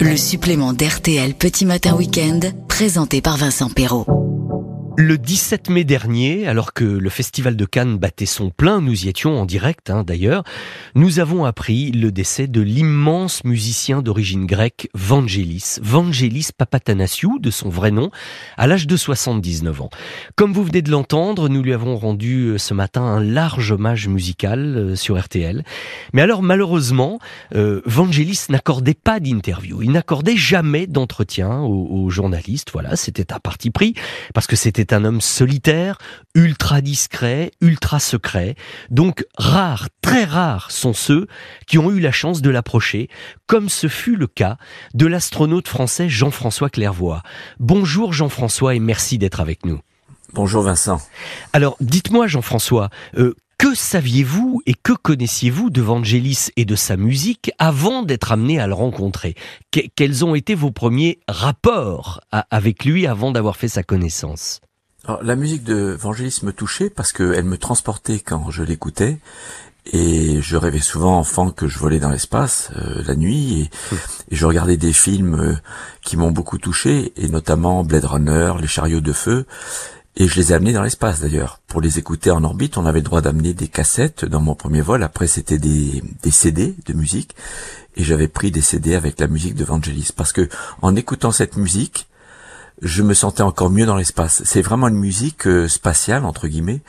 Le supplément d'RTL Petit Matin Week-end, présenté par Vincent Perrault. Le 17 mai dernier, alors que le Festival de Cannes battait son plein, nous y étions en direct hein, d'ailleurs, nous avons appris le décès de l'immense musicien d'origine grecque Vangelis, Vangelis Papatanasiou, de son vrai nom, à l'âge de 79 ans. Comme vous venez de l'entendre, nous lui avons rendu euh, ce matin un large hommage musical euh, sur RTL. Mais alors malheureusement, euh, Vangelis n'accordait pas d'interview, il n'accordait jamais d'entretien aux, aux journalistes, voilà, c'était un parti pris, parce que c'était un homme solitaire, ultra discret, ultra secret. Donc rares, très rares sont ceux qui ont eu la chance de l'approcher, comme ce fut le cas de l'astronaute français Jean-François Clairvoy. Bonjour Jean-François et merci d'être avec nous. Bonjour Vincent. Alors dites-moi Jean-François, euh, que saviez-vous et que connaissiez-vous de Vangelis et de sa musique avant d'être amené à le rencontrer? Quels ont été vos premiers rapports avec lui avant d'avoir fait sa connaissance? Alors, la musique de Vangelis me touchait parce qu'elle me transportait quand je l'écoutais. Et je rêvais souvent enfant que je volais dans l'espace euh, la nuit et, je regardais des films euh, qui m'ont beaucoup touché et notamment Blade Runner, Les chariots de feu et je les ai amenés dans l'espace d'ailleurs. Pour les écouter en orbite, on avait le droit d'amener des cassettes dans mon premier vol. Après, c'était des, des CD de musique et j'avais pris des CD avec la musique de Vangelis parce que en écoutant cette musique, je me sentais encore mieux dans l'espace. C'est vraiment une musique euh, spatiale, entre guillemets,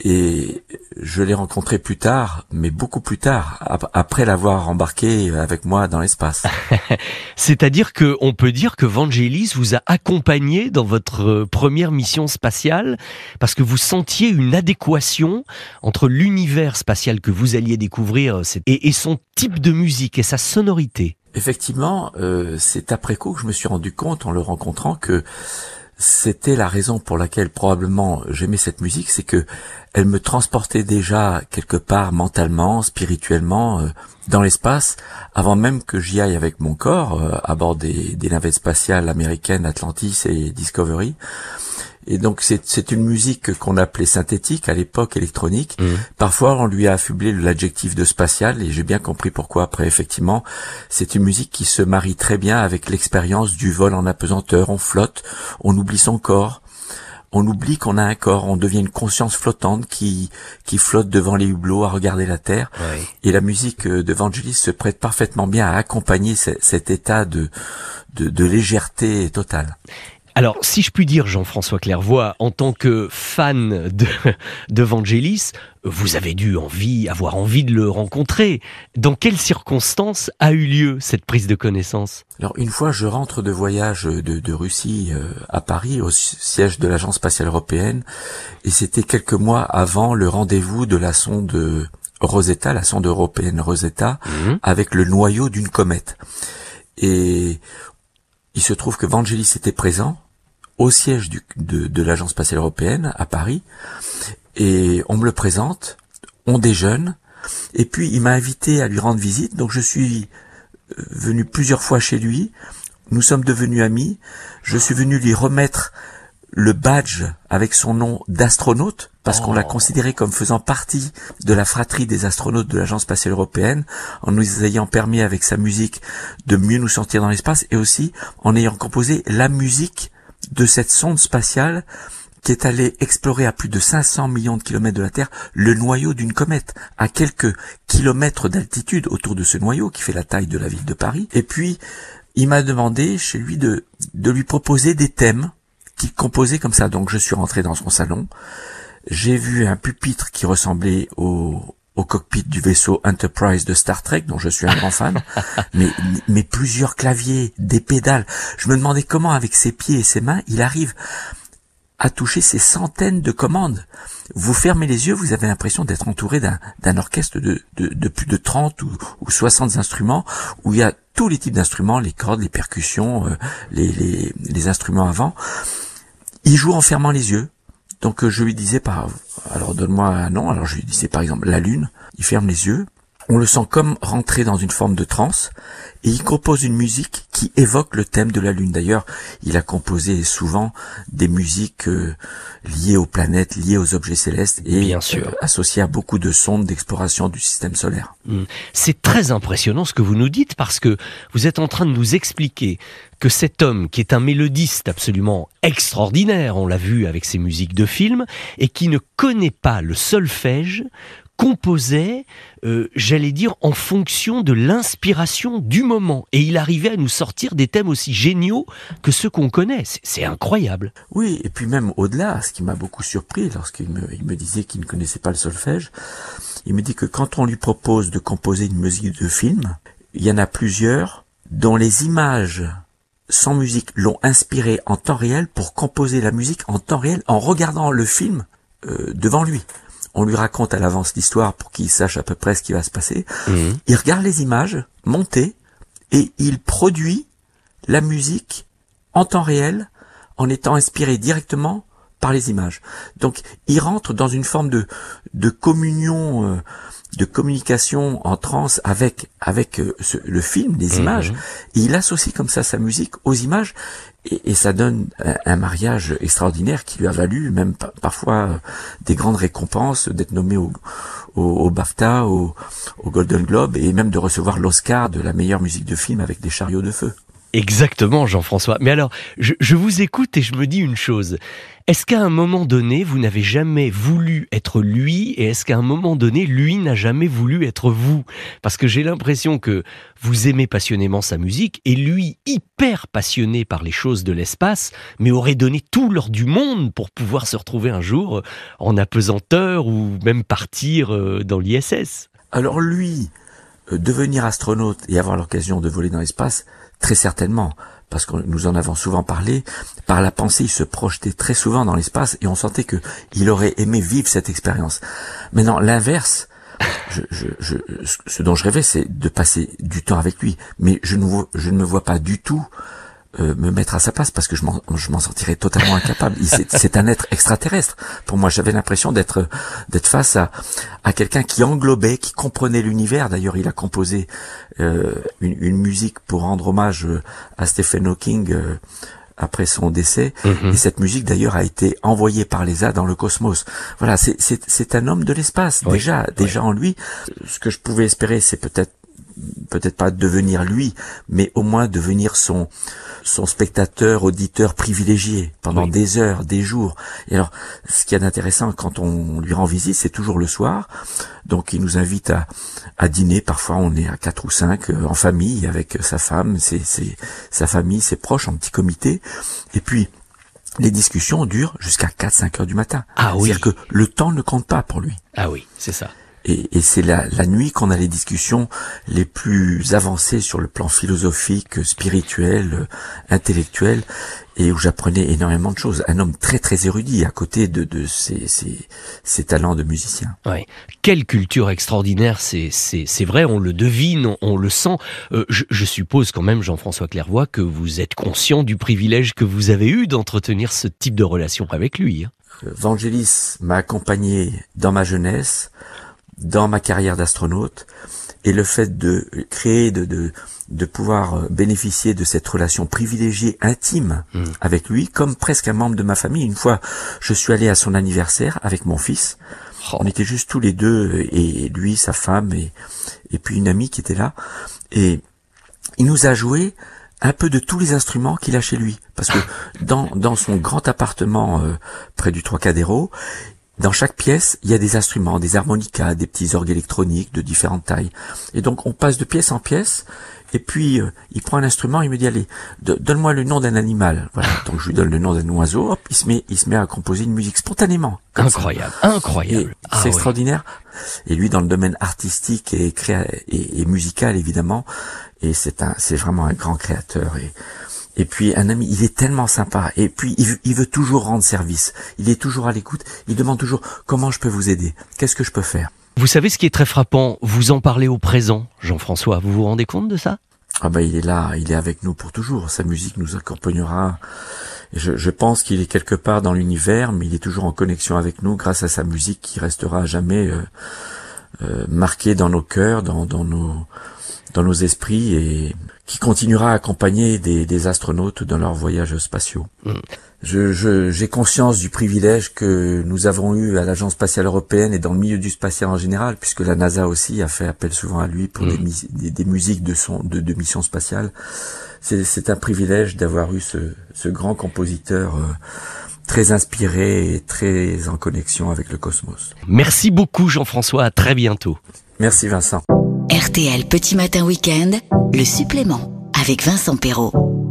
et je l'ai rencontré plus tard, mais beaucoup plus tard, après l'avoir embarqué avec moi dans l'espace. C'est-à-dire que on peut dire que Vangelis vous a accompagné dans votre euh, première mission spatiale parce que vous sentiez une adéquation entre l'univers spatial que vous alliez découvrir et son type de musique et sa sonorité. Effectivement, euh, c'est après coup que je me suis rendu compte en le rencontrant que c'était la raison pour laquelle probablement j'aimais cette musique, c'est que elle me transportait déjà quelque part mentalement, spirituellement euh, dans l'espace, avant même que j'y aille avec mon corps euh, à bord des, des navettes spatiales américaines Atlantis et Discovery. Et donc c'est une musique qu'on appelait synthétique à l'époque électronique. Mmh. Parfois on lui a affublé l'adjectif de spatial et j'ai bien compris pourquoi. Après effectivement c'est une musique qui se marie très bien avec l'expérience du vol en apesanteur. On flotte, on oublie son corps. On oublie qu'on a un corps, on devient une conscience flottante qui qui flotte devant les hublots à regarder la terre. Et la musique de Vangelis se prête parfaitement bien à accompagner cet état de, de, de légèreté totale. Alors, si je puis dire, Jean-François Clairvoy, en tant que fan de, de Vangelis, vous avez dû envie, avoir envie de le rencontrer. Dans quelles circonstances a eu lieu cette prise de connaissance? Alors, une fois, je rentre de voyage de, de Russie euh, à Paris, au siège de l'Agence spatiale européenne, et c'était quelques mois avant le rendez-vous de la sonde Rosetta, la sonde européenne Rosetta, mmh. avec le noyau d'une comète. Et il se trouve que Vangelis était présent, au siège du, de, de l'Agence spatiale européenne à Paris et on me le présente, on déjeune et puis il m'a invité à lui rendre visite donc je suis euh, venu plusieurs fois chez lui, nous sommes devenus amis, je suis venu lui remettre le badge avec son nom d'astronaute, parce qu'on l'a oh. considéré comme faisant partie de la fratrie des astronautes de l'Agence spatiale européenne, en nous ayant permis avec sa musique de mieux nous sentir dans l'espace, et aussi en ayant composé la musique de cette sonde spatiale qui est allée explorer à plus de 500 millions de kilomètres de la Terre le noyau d'une comète, à quelques kilomètres d'altitude autour de ce noyau qui fait la taille de la ville de Paris. Et puis, il m'a demandé chez lui de, de lui proposer des thèmes qu'il composait comme ça. Donc je suis rentré dans son salon, j'ai vu un pupitre qui ressemblait au, au cockpit du vaisseau Enterprise de Star Trek, dont je suis un grand fan, mais, mais plusieurs claviers, des pédales. Je me demandais comment, avec ses pieds et ses mains, il arrive à toucher ces centaines de commandes. Vous fermez les yeux, vous avez l'impression d'être entouré d'un orchestre de, de, plus de 30 ou, ou 60 instruments, où il y a tous les types d'instruments, les cordes, les percussions, euh, les, les, les instruments avant. Il joue en fermant les yeux. Donc euh, je lui disais par alors donne-moi un nom. Alors je lui disais par exemple la lune. Il ferme les yeux. On le sent comme rentrer dans une forme de transe et il compose une musique qui évoque le thème de la Lune. D'ailleurs, il a composé souvent des musiques euh, liées aux planètes, liées aux objets célestes et Bien sûr. Euh, associées à beaucoup de sondes d'exploration du système solaire. Hmm. C'est très impressionnant ce que vous nous dites parce que vous êtes en train de nous expliquer que cet homme, qui est un mélodiste absolument extraordinaire, on l'a vu avec ses musiques de films, et qui ne connaît pas le solfège, composait, euh, j'allais dire, en fonction de l'inspiration du moment. Et il arrivait à nous sortir des thèmes aussi géniaux que ceux qu'on connaît. C'est incroyable. Oui, et puis même au-delà, ce qui m'a beaucoup surpris lorsqu'il me, il me disait qu'il ne connaissait pas le solfège, il me dit que quand on lui propose de composer une musique de film, il y en a plusieurs dont les images sans musique l'ont inspiré en temps réel pour composer la musique en temps réel en regardant le film euh, devant lui on lui raconte à l'avance l'histoire pour qu'il sache à peu près ce qui va se passer. Mhm. Il regarde les images montées et il produit la musique en temps réel en étant inspiré directement par les images. Donc il rentre dans une forme de, de communion, euh, de communication en transe avec avec euh, le film, les mhm. images. Et il associe comme ça sa musique aux images et, ça donne un, mariage extraordinaire qui lui a valu même parfois euh, des grandes récompenses, d'être nommé au, au, BAFTA, au, au Golden Globe et même de recevoir l'Oscar de la meilleure musique de film avec des chariots de feu. Exactement, Jean-François. Mais alors, je, vous écoute et je me dis une chose. Est-ce qu'à un moment donné, vous n'avez jamais voulu être lui et est-ce qu'à un moment donné, lui n'a jamais voulu être vous? Parce que j'ai l'impression que vous aimez passionnément sa musique et lui, hyper passionné par les choses de l'espace, mais aurait donné tout l'or du monde pour pouvoir se retrouver un jour en apesanteur ou même partir euh, dans l'ISS. Alors lui, devenir astronaute et avoir l'occasion de voler dans l'espace, Très certainement, parce que nous en avons souvent parlé, par la pensée, il se projetait très souvent dans l'espace et on sentait que il aurait aimé vivre cette expérience. Maintenant, l'inverse, ce dont je rêvais, c'est de passer du temps avec lui, mais je ne, je ne me vois pas du tout euh, me mettre à sa place parce que je m'en, je m'en sentirais totalement incapable. C'est, un être extraterrestre. Pour moi, j'avais l'impression d'être d'être face à à quelqu'un qui englobait, qui comprenait l'univers. D'ailleurs, il a composé euh, une, une, musique pour rendre hommage euh, à Stephen Hawking. après son décès, mm-hmm. et cette musique d'ailleurs a été envoyée par l'ESA dans le cosmos. Voilà, c'est, c'est, c'est un homme de l'espace déjà, déjà en lui. Ce que je pouvais espérer, c'est peut-être peut-être pas devenir lui, mais au moins devenir son son spectateur, auditeur privilégié pendant des heures, des jours. Et alors, ce qui est intéressant quand on lui rend visite, c'est toujours le soir. Donc, il nous invite à, à dîner. Parfois, on est à quatre ou cinq euh, en famille avec sa femme, ses, sa famille, ses proches en petit comité. Et puis, les discussions durent jusqu'à 4-5 heures du matin. Ah oui. C'est-à-dire que le temps ne compte pas pour lui. Ah oui, c'est ça. Et, et c'est la, la, nuit qu'on a les discussions les plus avancées sur le plan philosophique, spirituel, intellectuel, et où j'apprenais énormément de choses. Un homme très très érudit à côté de, de ses, ses, ses talents de musicien. Ouais. Quelle culture extraordinaire, c'est, c'est, c'est vrai, on le devine, on, le sent. Euh, je, je, suppose quand même, Jean-François Clairvoy, que vous êtes conscient du privilège que vous avez eu d'entretenir ce type de relation avec lui. Hein. Vangelis m'a accompagné dans ma jeunesse, dans ma carrière d'astronaute et le fait de créer, de, de, de pouvoir euh, bénéficier de cette relation privilégiée, intime hmm. avec lui, comme presque un membre de ma famille. Une fois, je suis allé à son anniversaire avec mon fils. Oh. On était juste tous les deux, et lui, sa femme, et, et puis une amie qui était là. Et il nous a joué un peu de tous les instruments qu'il a chez lui. Parce que dans, dans son grand appartement euh, près du Trocadéro, dans chaque pièce, il y a des instruments, des harmonicas, des petits orgues électroniques de différentes tailles. Et donc on passe de pièce en pièce, et puis euh, il prend un instrument, il me dit allez, donne-moi le nom d'un animal. Voilà, donc je lui donne le nom d'un oiseau, hop, il se met, il se met à composer une musique spontanément. Incroyable, incroyable. Ah c'est extraordinaire. Et lui, dans le domaine artistique et, et, et musical évidemment, et c'est un, c'est vraiment un grand créateur. Et et puis un ami, il est tellement sympa. Et puis il, veut toujours rendre service. Il est toujours à l'écoute. Il demande toujours comment je peux vous aider? Qu'est-ce que je peux faire? Vous savez ce qui est très frappant? Vous en parlez au présent, Jean-François. Vous vous rendez compte de ça? Ah ben il est là. Il est avec nous pour toujours. Sa musique nous accompagnera. Je, je pense qu'il est quelque part dans l'univers, mais il est toujours en connexion avec nous grâce à sa musique qui restera à jamais. Euh, euh, marqué dans nos cœurs, dans, dans nos dans nos esprits et qui continuera à accompagner des, des astronautes dans leurs voyages spatiaux. Mm. Je, j'ai conscience du privilège que nous avons eu à l'Agence spatiale européenne et dans le milieu du spatial en général, puisque la NASA aussi a fait appel souvent à lui pour mm. des, des, musiques de son de, de missions spatiales. C'est, un privilège d'avoir eu ce, ce grand compositeur. Euh, très inspiré et très en connexion avec le cosmos. Merci beaucoup Jean-François, à très bientôt. Merci Vincent. RTL Petit Matin Week-end, le supplément avec Vincent Perrault.